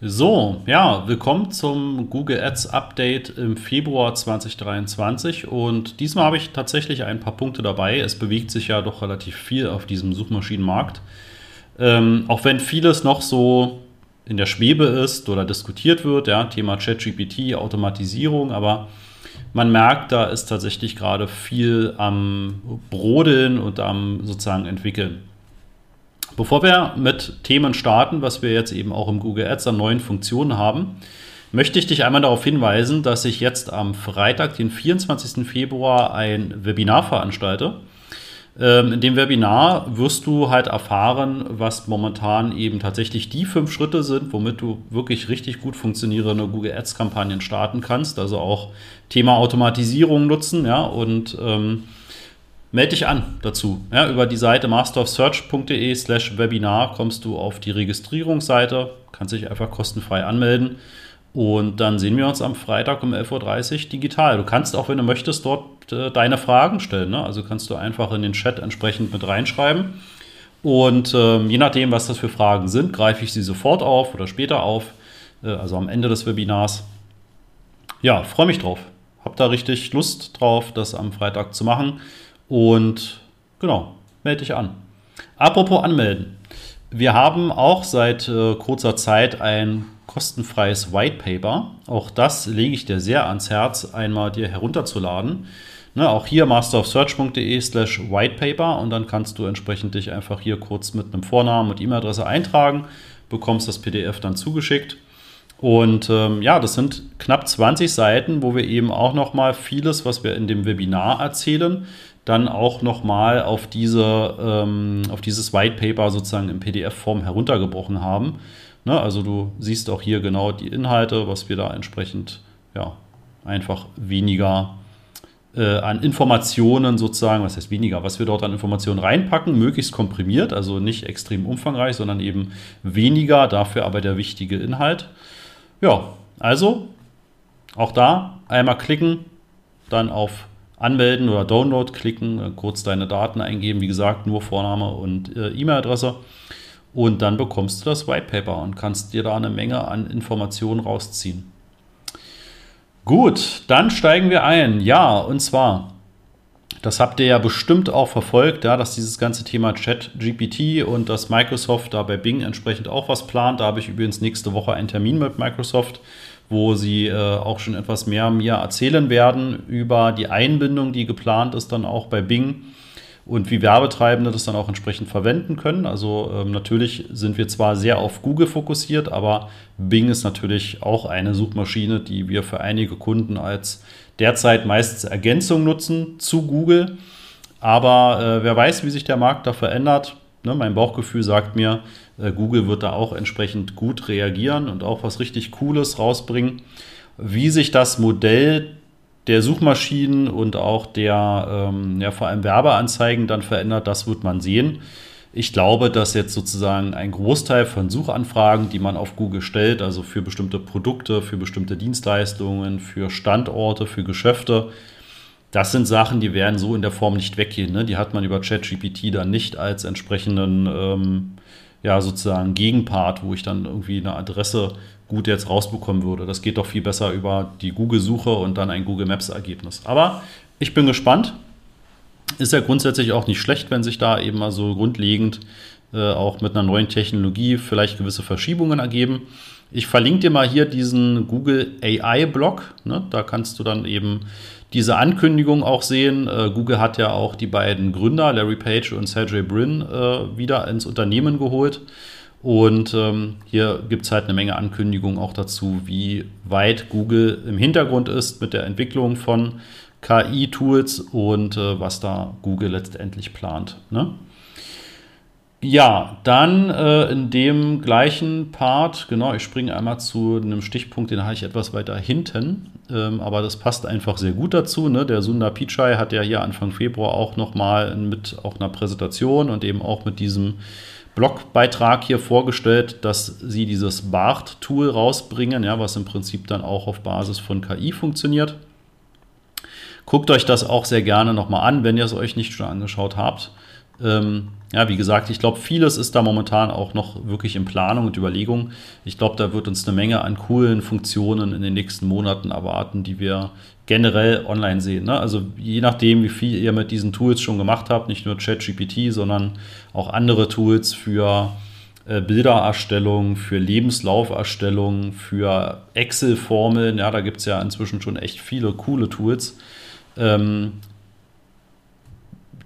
So, ja, willkommen zum Google Ads Update im Februar 2023 und diesmal habe ich tatsächlich ein paar Punkte dabei. Es bewegt sich ja doch relativ viel auf diesem Suchmaschinenmarkt. Ähm, auch wenn vieles noch so in der Schwebe ist oder diskutiert wird, ja, Thema ChatGPT, Automatisierung, aber man merkt, da ist tatsächlich gerade viel am Brodeln und am sozusagen entwickeln. Bevor wir mit Themen starten, was wir jetzt eben auch im Google Ads an neuen Funktionen haben, möchte ich dich einmal darauf hinweisen, dass ich jetzt am Freitag, den 24. Februar, ein Webinar veranstalte. Ähm, in dem Webinar wirst du halt erfahren, was momentan eben tatsächlich die fünf Schritte sind, womit du wirklich richtig gut funktionierende Google Ads-Kampagnen starten kannst. Also auch Thema Automatisierung nutzen, ja, und ähm, Melde dich an dazu. Ja, über die Seite masterofsearch.de slash Webinar kommst du auf die Registrierungsseite, kannst dich einfach kostenfrei anmelden und dann sehen wir uns am Freitag um 11.30 Uhr digital. Du kannst auch, wenn du möchtest, dort äh, deine Fragen stellen. Ne? Also kannst du einfach in den Chat entsprechend mit reinschreiben und äh, je nachdem, was das für Fragen sind, greife ich sie sofort auf oder später auf, äh, also am Ende des Webinars. Ja, freue mich drauf. Hab da richtig Lust drauf, das am Freitag zu machen. Und genau, melde dich an. Apropos anmelden. Wir haben auch seit äh, kurzer Zeit ein kostenfreies White Paper. Auch das lege ich dir sehr ans Herz, einmal dir herunterzuladen. Ne, auch hier masterofsearch.de slash whitepaper und dann kannst du entsprechend dich einfach hier kurz mit einem Vornamen und E-Mail-Adresse eintragen, bekommst das PDF dann zugeschickt. Und ähm, ja, das sind knapp 20 Seiten, wo wir eben auch nochmal vieles, was wir in dem Webinar erzählen, dann auch nochmal auf, diese, ähm, auf dieses White Paper sozusagen in PDF-Form heruntergebrochen haben. Ne? Also du siehst auch hier genau die Inhalte, was wir da entsprechend ja, einfach weniger äh, an Informationen sozusagen, was heißt weniger, was wir dort an Informationen reinpacken, möglichst komprimiert, also nicht extrem umfangreich, sondern eben weniger, dafür aber der wichtige Inhalt. Ja, also auch da einmal klicken, dann auf Anmelden oder Download klicken, äh, kurz deine Daten eingeben, wie gesagt, nur Vorname und äh, E-Mail-Adresse. Und dann bekommst du das White Paper und kannst dir da eine Menge an Informationen rausziehen. Gut, dann steigen wir ein. Ja, und zwar, das habt ihr ja bestimmt auch verfolgt, ja, dass dieses ganze Thema Chat GPT und dass Microsoft da bei Bing entsprechend auch was plant. Da habe ich übrigens nächste Woche einen Termin mit Microsoft wo sie äh, auch schon etwas mehr mir erzählen werden über die Einbindung, die geplant ist, dann auch bei Bing und wie Werbetreibende das dann auch entsprechend verwenden können. Also ähm, natürlich sind wir zwar sehr auf Google fokussiert, aber Bing ist natürlich auch eine Suchmaschine, die wir für einige Kunden als derzeit meistens Ergänzung nutzen zu Google. Aber äh, wer weiß, wie sich der Markt da verändert. Ne, mein Bauchgefühl sagt mir, äh, Google wird da auch entsprechend gut reagieren und auch was richtig Cooles rausbringen. Wie sich das Modell der Suchmaschinen und auch der ähm, ja, vor allem Werbeanzeigen dann verändert, das wird man sehen. Ich glaube, dass jetzt sozusagen ein Großteil von Suchanfragen, die man auf Google stellt, also für bestimmte Produkte, für bestimmte Dienstleistungen, für Standorte, für Geschäfte, das sind Sachen, die werden so in der Form nicht weggehen. Ne? Die hat man über ChatGPT dann nicht als entsprechenden, ähm, ja, sozusagen Gegenpart, wo ich dann irgendwie eine Adresse gut jetzt rausbekommen würde. Das geht doch viel besser über die Google-Suche und dann ein Google Maps-Ergebnis. Aber ich bin gespannt. Ist ja grundsätzlich auch nicht schlecht, wenn sich da eben mal so grundlegend äh, auch mit einer neuen Technologie vielleicht gewisse Verschiebungen ergeben. Ich verlinke dir mal hier diesen Google AI-Blog. Ne? Da kannst du dann eben diese Ankündigung auch sehen. Äh, Google hat ja auch die beiden Gründer, Larry Page und Sergey Brin, äh, wieder ins Unternehmen geholt. Und ähm, hier gibt es halt eine Menge Ankündigungen auch dazu, wie weit Google im Hintergrund ist mit der Entwicklung von KI-Tools und äh, was da Google letztendlich plant. Ne? Ja, dann äh, in dem gleichen Part, genau, ich springe einmal zu einem Stichpunkt, den habe ich etwas weiter hinten, ähm, aber das passt einfach sehr gut dazu. Ne? Der Sundar Pichai hat ja hier Anfang Februar auch nochmal mit auch einer Präsentation und eben auch mit diesem Blogbeitrag hier vorgestellt, dass sie dieses BART-Tool rausbringen, ja, was im Prinzip dann auch auf Basis von KI funktioniert. Guckt euch das auch sehr gerne nochmal an, wenn ihr es euch nicht schon angeschaut habt. Ähm, ja, wie gesagt, ich glaube, vieles ist da momentan auch noch wirklich in Planung und Überlegung. Ich glaube, da wird uns eine Menge an coolen Funktionen in den nächsten Monaten erwarten, die wir generell online sehen. Ne? Also je nachdem, wie viel ihr mit diesen Tools schon gemacht habt, nicht nur ChatGPT, sondern auch andere Tools für äh, Bildererstellung, für Lebenslauferstellung, für Excel-Formeln. Ja, da gibt es ja inzwischen schon echt viele coole Tools. Ähm,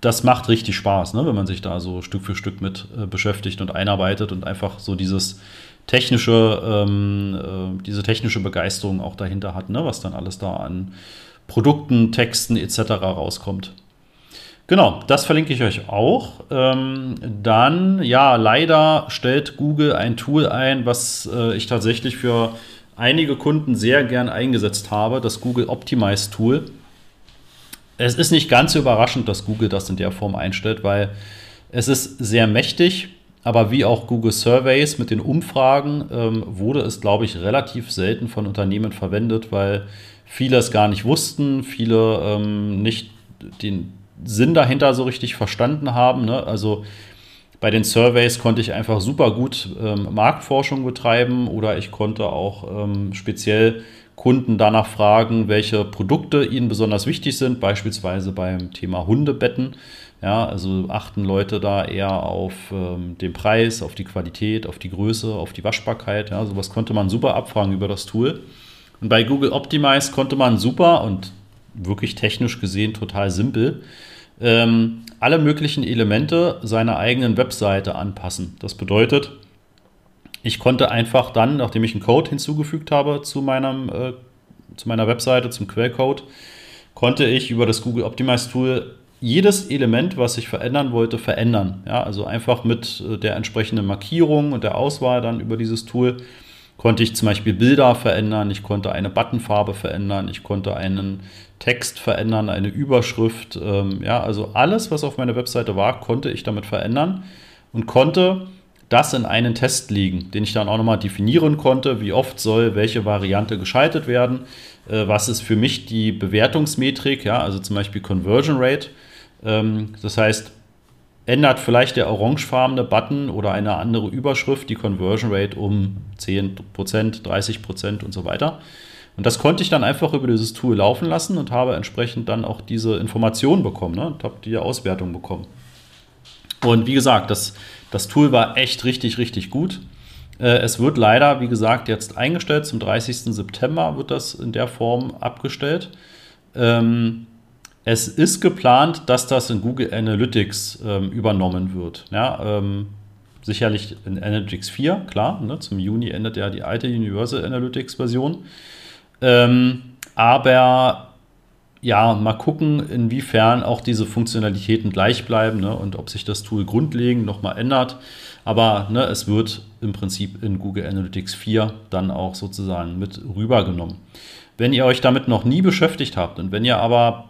das macht richtig Spaß, ne, wenn man sich da so Stück für Stück mit äh, beschäftigt und einarbeitet und einfach so dieses technische, ähm, äh, diese technische Begeisterung auch dahinter hat, ne, was dann alles da an Produkten, Texten etc. rauskommt. Genau, das verlinke ich euch auch. Ähm, dann, ja, leider stellt Google ein Tool ein, was äh, ich tatsächlich für einige Kunden sehr gern eingesetzt habe, das Google Optimize Tool es ist nicht ganz überraschend, dass Google das in der Form einstellt, weil es ist sehr mächtig, aber wie auch Google Surveys mit den Umfragen ähm, wurde es, glaube ich, relativ selten von Unternehmen verwendet, weil viele es gar nicht wussten, viele ähm, nicht den Sinn dahinter so richtig verstanden haben. Ne? Also bei den Surveys konnte ich einfach super gut ähm, Marktforschung betreiben oder ich konnte auch ähm, speziell Kunden danach fragen, welche Produkte ihnen besonders wichtig sind, beispielsweise beim Thema Hundebetten. Ja, also achten Leute da eher auf ähm, den Preis, auf die Qualität, auf die Größe, auf die Waschbarkeit. Ja, sowas konnte man super abfragen über das Tool. Und bei Google Optimize konnte man super und wirklich technisch gesehen total simpel ähm, alle möglichen Elemente seiner eigenen Webseite anpassen. Das bedeutet, ich konnte einfach dann, nachdem ich einen Code hinzugefügt habe zu, meinem, äh, zu meiner Webseite, zum Quellcode, konnte ich über das Google Optimize Tool jedes Element, was ich verändern wollte, verändern. Ja, also einfach mit äh, der entsprechenden Markierung und der Auswahl dann über dieses Tool konnte ich zum Beispiel Bilder verändern, ich konnte eine Buttonfarbe verändern, ich konnte einen Text verändern, eine Überschrift. Ähm, ja, also alles, was auf meiner Webseite war, konnte ich damit verändern und konnte das in einen Test legen, den ich dann auch nochmal definieren konnte, wie oft soll welche Variante geschaltet werden, äh, was ist für mich die Bewertungsmetrik, ja, also zum Beispiel Conversion Rate. Ähm, das heißt, ändert vielleicht der orangefarbene Button oder eine andere Überschrift die Conversion Rate um 10%, 30% und so weiter. Und das konnte ich dann einfach über dieses Tool laufen lassen und habe entsprechend dann auch diese Informationen bekommen ne, und habe die Auswertung bekommen. Und wie gesagt, das das Tool war echt richtig, richtig gut. Äh, es wird leider, wie gesagt, jetzt eingestellt. Zum 30. September wird das in der Form abgestellt. Ähm, es ist geplant, dass das in Google Analytics ähm, übernommen wird. Ja, ähm, sicherlich in Analytics 4, klar. Ne, zum Juni endet ja die alte Universal Analytics Version. Aber ja, mal gucken, inwiefern auch diese Funktionalitäten gleich bleiben ne, und ob sich das Tool grundlegend nochmal ändert. Aber ne, es wird im Prinzip in Google Analytics 4 dann auch sozusagen mit rübergenommen. Wenn ihr euch damit noch nie beschäftigt habt und wenn ihr aber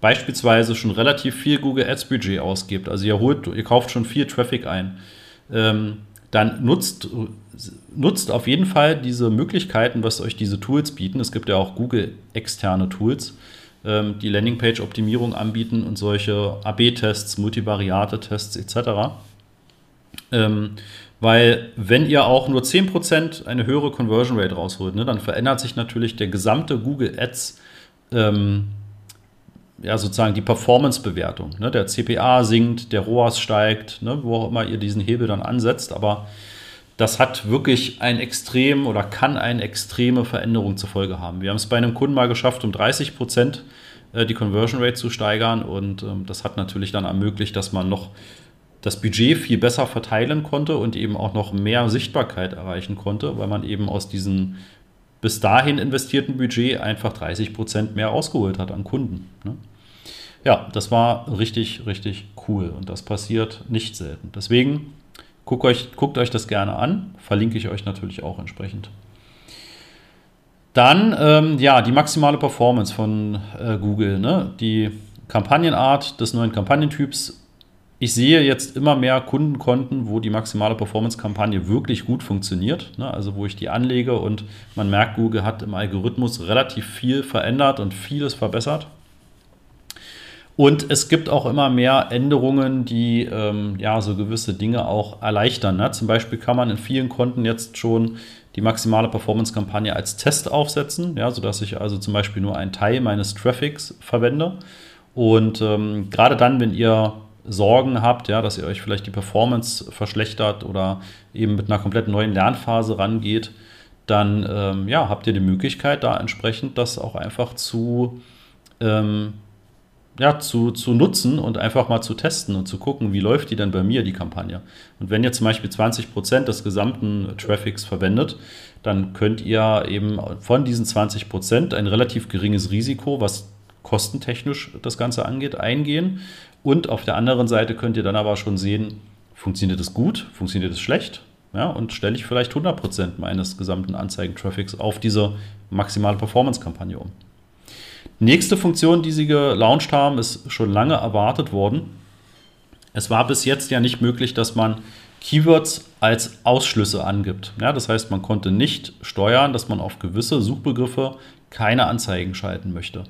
beispielsweise schon relativ viel Google Ads Budget ausgibt, also ihr holt, ihr kauft schon viel Traffic ein, ähm, dann nutzt, nutzt auf jeden Fall diese Möglichkeiten, was euch diese Tools bieten. Es gibt ja auch Google externe Tools ähm, die Landingpage-Optimierung anbieten und solche AB-Tests, Multivariate-Tests etc. Ähm, weil wenn ihr auch nur 10% eine höhere Conversion Rate rausholt, ne, dann verändert sich natürlich der gesamte Google Ads, ähm, ja sozusagen die Performance-Bewertung. Ne? Der CPA sinkt, der ROAS steigt, ne, wo auch immer ihr diesen Hebel dann ansetzt, aber das hat wirklich ein extrem oder kann eine extreme Veränderung zur Folge haben. Wir haben es bei einem Kunden mal geschafft, um 30 Prozent äh, die Conversion Rate zu steigern und ähm, das hat natürlich dann ermöglicht, dass man noch das Budget viel besser verteilen konnte und eben auch noch mehr Sichtbarkeit erreichen konnte, weil man eben aus diesem bis dahin investierten Budget einfach 30 Prozent mehr ausgeholt hat an Kunden. Ne? Ja, das war richtig, richtig cool und das passiert nicht selten. Deswegen Guckt euch, guckt euch das gerne an, verlinke ich euch natürlich auch entsprechend. Dann, ähm, ja, die maximale Performance von äh, Google, ne? die Kampagnenart des neuen Kampagnentyps. Ich sehe jetzt immer mehr Kundenkonten, wo die maximale Performance-Kampagne wirklich gut funktioniert. Ne? Also wo ich die anlege und man merkt, Google hat im Algorithmus relativ viel verändert und vieles verbessert. Und es gibt auch immer mehr Änderungen, die ähm, ja so gewisse Dinge auch erleichtern. Ne? Zum Beispiel kann man in vielen Konten jetzt schon die maximale Performance-Kampagne als Test aufsetzen, ja, sodass ich also zum Beispiel nur einen Teil meines Traffics verwende. Und ähm, gerade dann, wenn ihr Sorgen habt, ja, dass ihr euch vielleicht die Performance verschlechtert oder eben mit einer komplett neuen Lernphase rangeht, dann ähm, ja, habt ihr die Möglichkeit, da entsprechend das auch einfach zu ähm, ja, zu, zu nutzen und einfach mal zu testen und zu gucken, wie läuft die denn bei mir, die Kampagne. Und wenn ihr zum Beispiel 20 Prozent des gesamten Traffics verwendet, dann könnt ihr eben von diesen 20 Prozent ein relativ geringes Risiko, was kostentechnisch das Ganze angeht, eingehen. Und auf der anderen Seite könnt ihr dann aber schon sehen, funktioniert es gut, funktioniert es schlecht. Ja, und stelle ich vielleicht 100 Prozent meines gesamten Anzeigentraffics auf diese maximale Performance-Kampagne um. Nächste Funktion, die sie gelauncht haben, ist schon lange erwartet worden. Es war bis jetzt ja nicht möglich, dass man Keywords als Ausschlüsse angibt. Ja, das heißt, man konnte nicht steuern, dass man auf gewisse Suchbegriffe keine Anzeigen schalten möchte.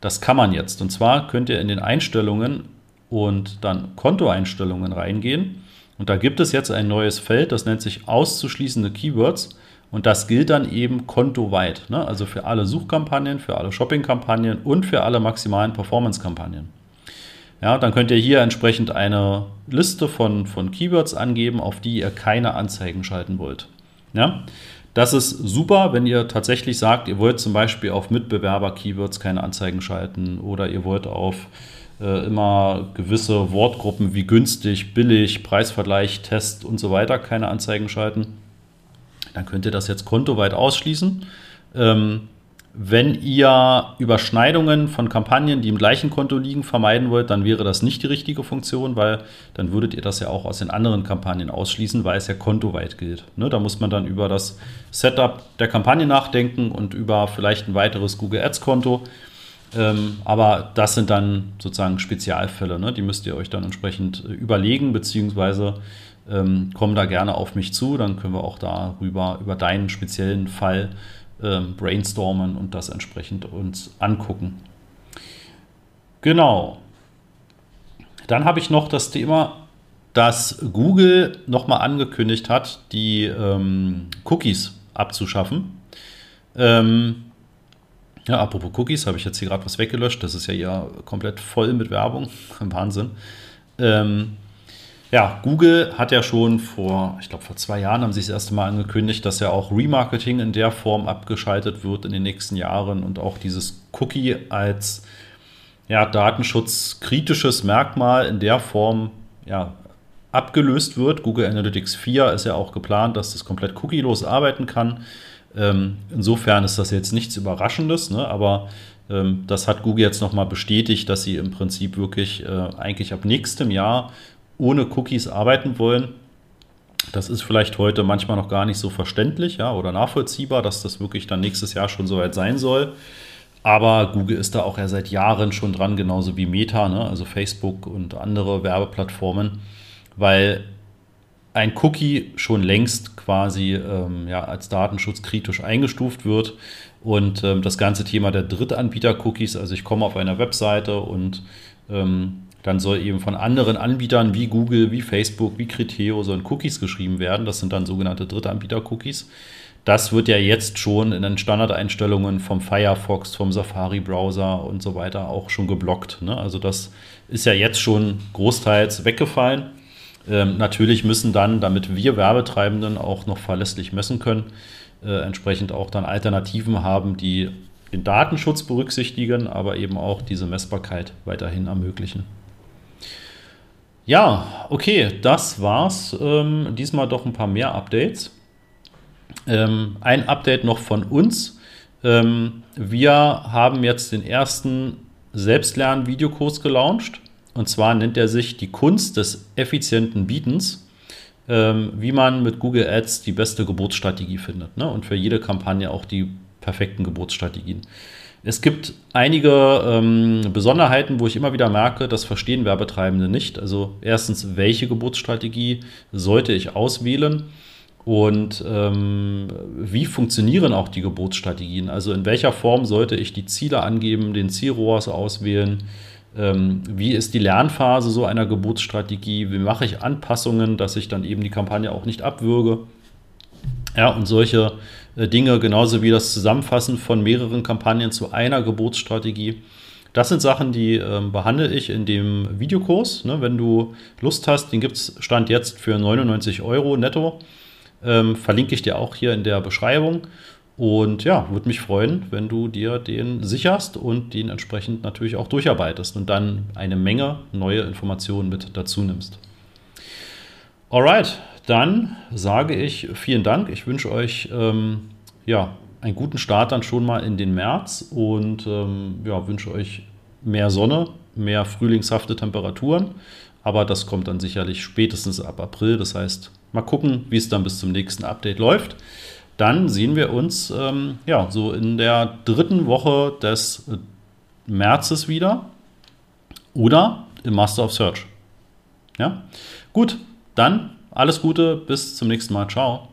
Das kann man jetzt. Und zwar könnt ihr in den Einstellungen und dann Kontoeinstellungen reingehen. Und da gibt es jetzt ein neues Feld, das nennt sich auszuschließende Keywords. Und das gilt dann eben kontoweit. Ne? Also für alle Suchkampagnen, für alle Shoppingkampagnen und für alle maximalen Performance-Kampagnen. Ja, dann könnt ihr hier entsprechend eine Liste von, von Keywords angeben, auf die ihr keine Anzeigen schalten wollt. Ja? Das ist super, wenn ihr tatsächlich sagt, ihr wollt zum Beispiel auf Mitbewerber-Keywords keine Anzeigen schalten oder ihr wollt auf äh, immer gewisse Wortgruppen wie günstig, billig, Preisvergleich, Test und so weiter keine Anzeigen schalten dann könnt ihr das jetzt kontoweit ausschließen. Ähm, wenn ihr Überschneidungen von Kampagnen, die im gleichen Konto liegen, vermeiden wollt, dann wäre das nicht die richtige Funktion, weil dann würdet ihr das ja auch aus den anderen Kampagnen ausschließen, weil es ja kontoweit gilt. Ne, da muss man dann über das Setup der Kampagne nachdenken und über vielleicht ein weiteres Google Ads-Konto. Ähm, aber das sind dann sozusagen Spezialfälle, ne? die müsst ihr euch dann entsprechend äh, überlegen, beziehungsweise ähm, komm da gerne auf mich zu, dann können wir auch darüber, über deinen speziellen Fall ähm, brainstormen und das entsprechend uns angucken. Genau. Dann habe ich noch das Thema, dass Google nochmal angekündigt hat, die ähm, Cookies abzuschaffen. Ähm, ja, apropos Cookies, habe ich jetzt hier gerade was weggelöscht. Das ist ja hier komplett voll mit Werbung. Wahnsinn. Ähm, ja, Google hat ja schon vor, ich glaube vor zwei Jahren haben sie das erste Mal angekündigt, dass ja auch Remarketing in der Form abgeschaltet wird in den nächsten Jahren und auch dieses Cookie als ja, datenschutzkritisches Merkmal in der Form ja, abgelöst wird. Google Analytics 4 ist ja auch geplant, dass das komplett cookielos arbeiten kann. Ähm, insofern ist das jetzt nichts Überraschendes, ne? aber ähm, das hat Google jetzt nochmal bestätigt, dass sie im Prinzip wirklich äh, eigentlich ab nächstem Jahr ohne Cookies arbeiten wollen. Das ist vielleicht heute manchmal noch gar nicht so verständlich ja, oder nachvollziehbar, dass das wirklich dann nächstes Jahr schon soweit sein soll. Aber Google ist da auch ja seit Jahren schon dran, genauso wie Meta, ne? also Facebook und andere Werbeplattformen, weil ein Cookie schon längst quasi ähm, ja, als datenschutzkritisch eingestuft wird. Und ähm, das ganze Thema der Drittanbieter-Cookies, also ich komme auf einer Webseite und ähm, dann soll eben von anderen Anbietern wie Google, wie Facebook, wie Criteo sollen Cookies geschrieben werden. Das sind dann sogenannte Drittanbieter-Cookies. Das wird ja jetzt schon in den Standardeinstellungen vom Firefox, vom Safari-Browser und so weiter auch schon geblockt. Ne? Also das ist ja jetzt schon großteils weggefallen. Ähm, natürlich müssen dann, damit wir Werbetreibenden auch noch verlässlich messen können, äh, entsprechend auch dann Alternativen haben, die den Datenschutz berücksichtigen, aber eben auch diese Messbarkeit weiterhin ermöglichen. Ja, okay, das war's. Ähm, diesmal doch ein paar mehr Updates. Ähm, ein Update noch von uns. Ähm, wir haben jetzt den ersten Selbstlern-Videokurs gelauncht. Und zwar nennt er sich die Kunst des effizienten Bietens, ähm, wie man mit Google Ads die beste Geburtsstrategie findet. Ne? Und für jede Kampagne auch die perfekten Geburtsstrategien. Es gibt einige ähm, Besonderheiten, wo ich immer wieder merke, das verstehen Werbetreibende nicht. Also erstens, welche Geburtsstrategie sollte ich auswählen? Und ähm, wie funktionieren auch die Geburtsstrategien? Also in welcher Form sollte ich die Ziele angeben, den Zielrohrs auswählen? ähm, wie ist die Lernphase so einer Geburtsstrategie, wie mache ich Anpassungen, dass ich dann eben die Kampagne auch nicht abwürge. Ja, und solche Dinge, genauso wie das Zusammenfassen von mehreren Kampagnen zu einer Geburtsstrategie. Das sind Sachen, die ähm, behandle ich in dem Videokurs. Ne, wenn du Lust hast, den gibt es Stand jetzt für 99 Euro netto. Ähm, verlinke ich dir auch hier in der Beschreibung. Und ja, würde mich freuen, wenn du dir den sicherst und den entsprechend natürlich auch durcharbeitest und dann eine Menge neue Informationen mit dazu nimmst. Alright, dann sage ich vielen Dank. Ich wünsche euch ähm, ja, einen guten Start dann schon mal in den März und ähm, ja, wünsche euch mehr Sonne, mehr frühlingshafte Temperaturen. Aber das kommt dann sicherlich spätestens ab April. Das heißt, mal gucken, wie es dann bis zum nächsten Update läuft. Dann sehen wir uns ähm, ja so in der dritten Woche des äh, Märzes wieder oder im Master of Search. Ja, gut, dann alles Gute, bis zum nächsten Mal. Ciao.